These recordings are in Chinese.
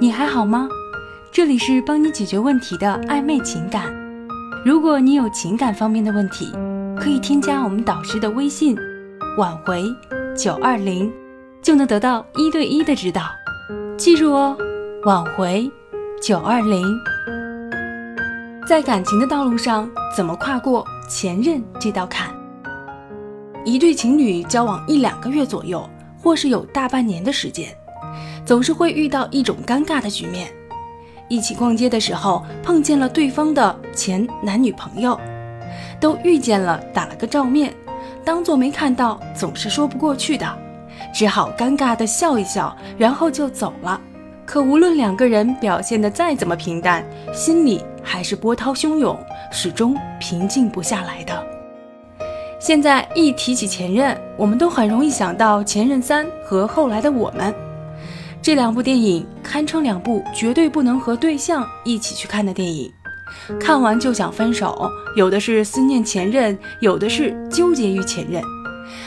你还好吗？这里是帮你解决问题的暧昧情感。如果你有情感方面的问题，可以添加我们导师的微信“挽回九二零”，就能得到一对一的指导。记住哦，挽回九二零。在感情的道路上，怎么跨过前任这道坎？一对情侣交往一两个月左右，或是有大半年的时间，总是会遇到一种尴尬的局面：一起逛街的时候碰见了对方的前男女朋友，都遇见了，打了个照面，当做没看到，总是说不过去的，只好尴尬的笑一笑，然后就走了。可无论两个人表现的再怎么平淡，心里还是波涛汹涌，始终平静不下来的。现在一提起前任，我们都很容易想到《前任三》和《后来的我们》这两部电影，堪称两部绝对不能和对象一起去看的电影。看完就想分手，有的是思念前任，有的是纠结于前任。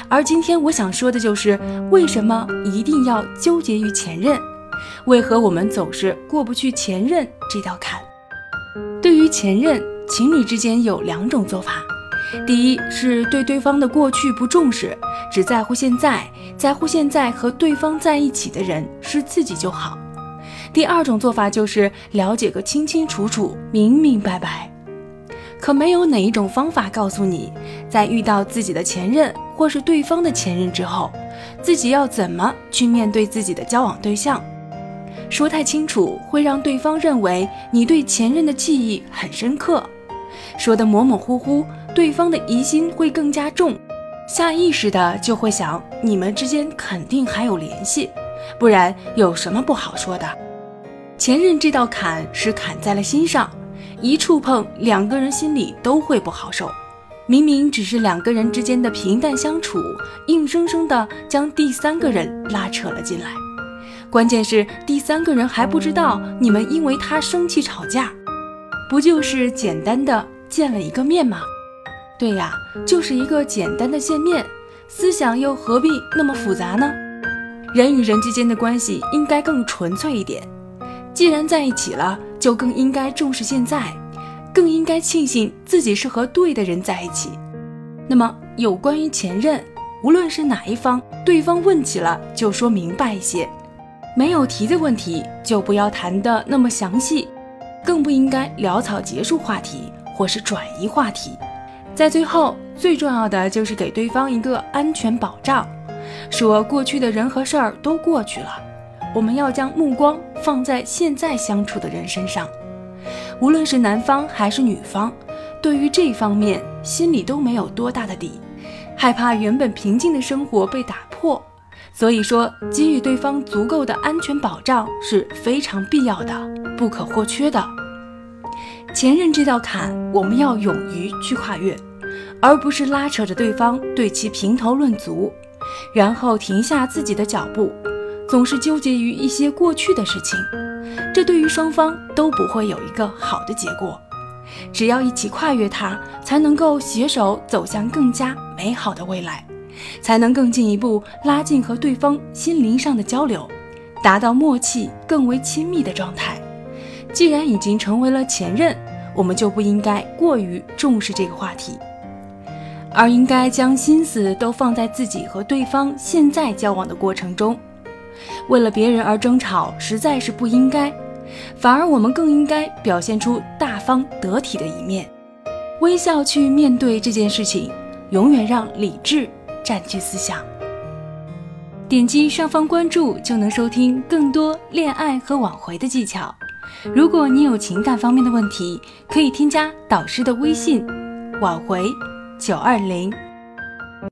而今天我想说的就是，为什么一定要纠结于前任？为何我们总是过不去前任这道坎？对于前任，情侣之间有两种做法：第一是对对方的过去不重视，只在乎现在，在乎现在和对方在一起的人是自己就好；第二种做法就是了解个清清楚楚、明明白白。可没有哪一种方法告诉你，在遇到自己的前任或是对方的前任之后，自己要怎么去面对自己的交往对象。说太清楚会让对方认为你对前任的记忆很深刻，说的模模糊糊，对方的疑心会更加重，下意识的就会想你们之间肯定还有联系，不然有什么不好说的？前任这道坎是砍在了心上，一触碰，两个人心里都会不好受。明明只是两个人之间的平淡相处，硬生生的将第三个人拉扯了进来。关键是第三个人还不知道你们因为他生气吵架，不就是简单的见了一个面吗？对呀，就是一个简单的见面，思想又何必那么复杂呢？人与人之间的关系应该更纯粹一点。既然在一起了，就更应该重视现在，更应该庆幸自己是和对的人在一起。那么有关于前任，无论是哪一方，对方问起了就说明白一些。没有提的问题就不要谈的那么详细，更不应该潦草结束话题或是转移话题。在最后，最重要的就是给对方一个安全保障，说过去的人和事儿都过去了，我们要将目光放在现在相处的人身上。无论是男方还是女方，对于这方面心里都没有多大的底，害怕原本平静的生活被打破。所以说，给予对方足够的安全保障是非常必要的、不可或缺的。前任这道坎，我们要勇于去跨越，而不是拉扯着对方对其评头论足，然后停下自己的脚步，总是纠结于一些过去的事情。这对于双方都不会有一个好的结果。只要一起跨越它，才能够携手走向更加美好的未来。才能更进一步拉近和对方心灵上的交流，达到默契更为亲密的状态。既然已经成为了前任，我们就不应该过于重视这个话题，而应该将心思都放在自己和对方现在交往的过程中。为了别人而争吵，实在是不应该。反而我们更应该表现出大方得体的一面，微笑去面对这件事情，永远让理智。占据思想，点击上方关注就能收听更多恋爱和挽回的技巧。如果你有情感方面的问题，可以添加导师的微信：挽回九二零。